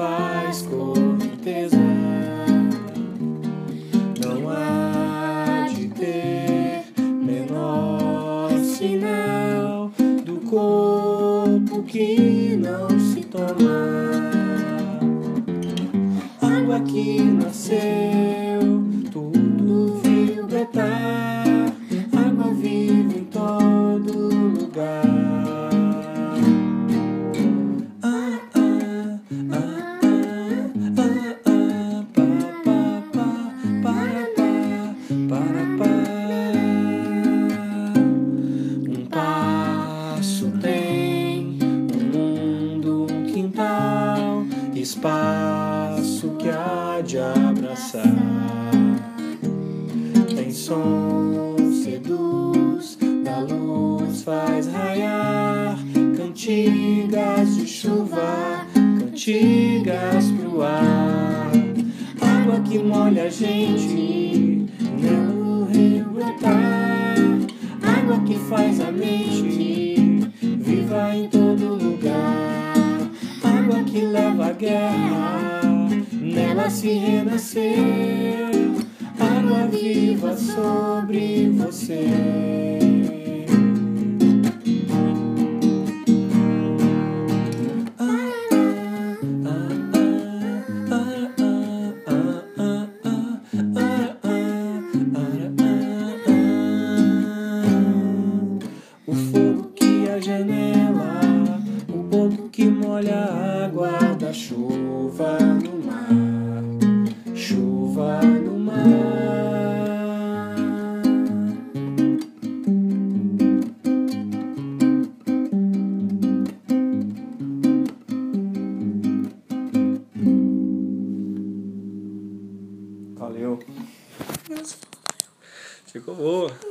faz corteza. Não há de ter menor sinal do corpo que não se toma. Água que nasceu, tudo Um passo tem um mundo, um quintal, espaço que há de abraçar. Tem som, seduz, da luz faz raiar, cantigas de chuva, cantigas pro ar. Água que molha a gente, viva em todo lugar. Água que leva a guerra, nela se renascer. Água viva sobre você. Janela, o ponto que molha a água da chuva no mar, chuva no mar. Valeu. Ficou boa.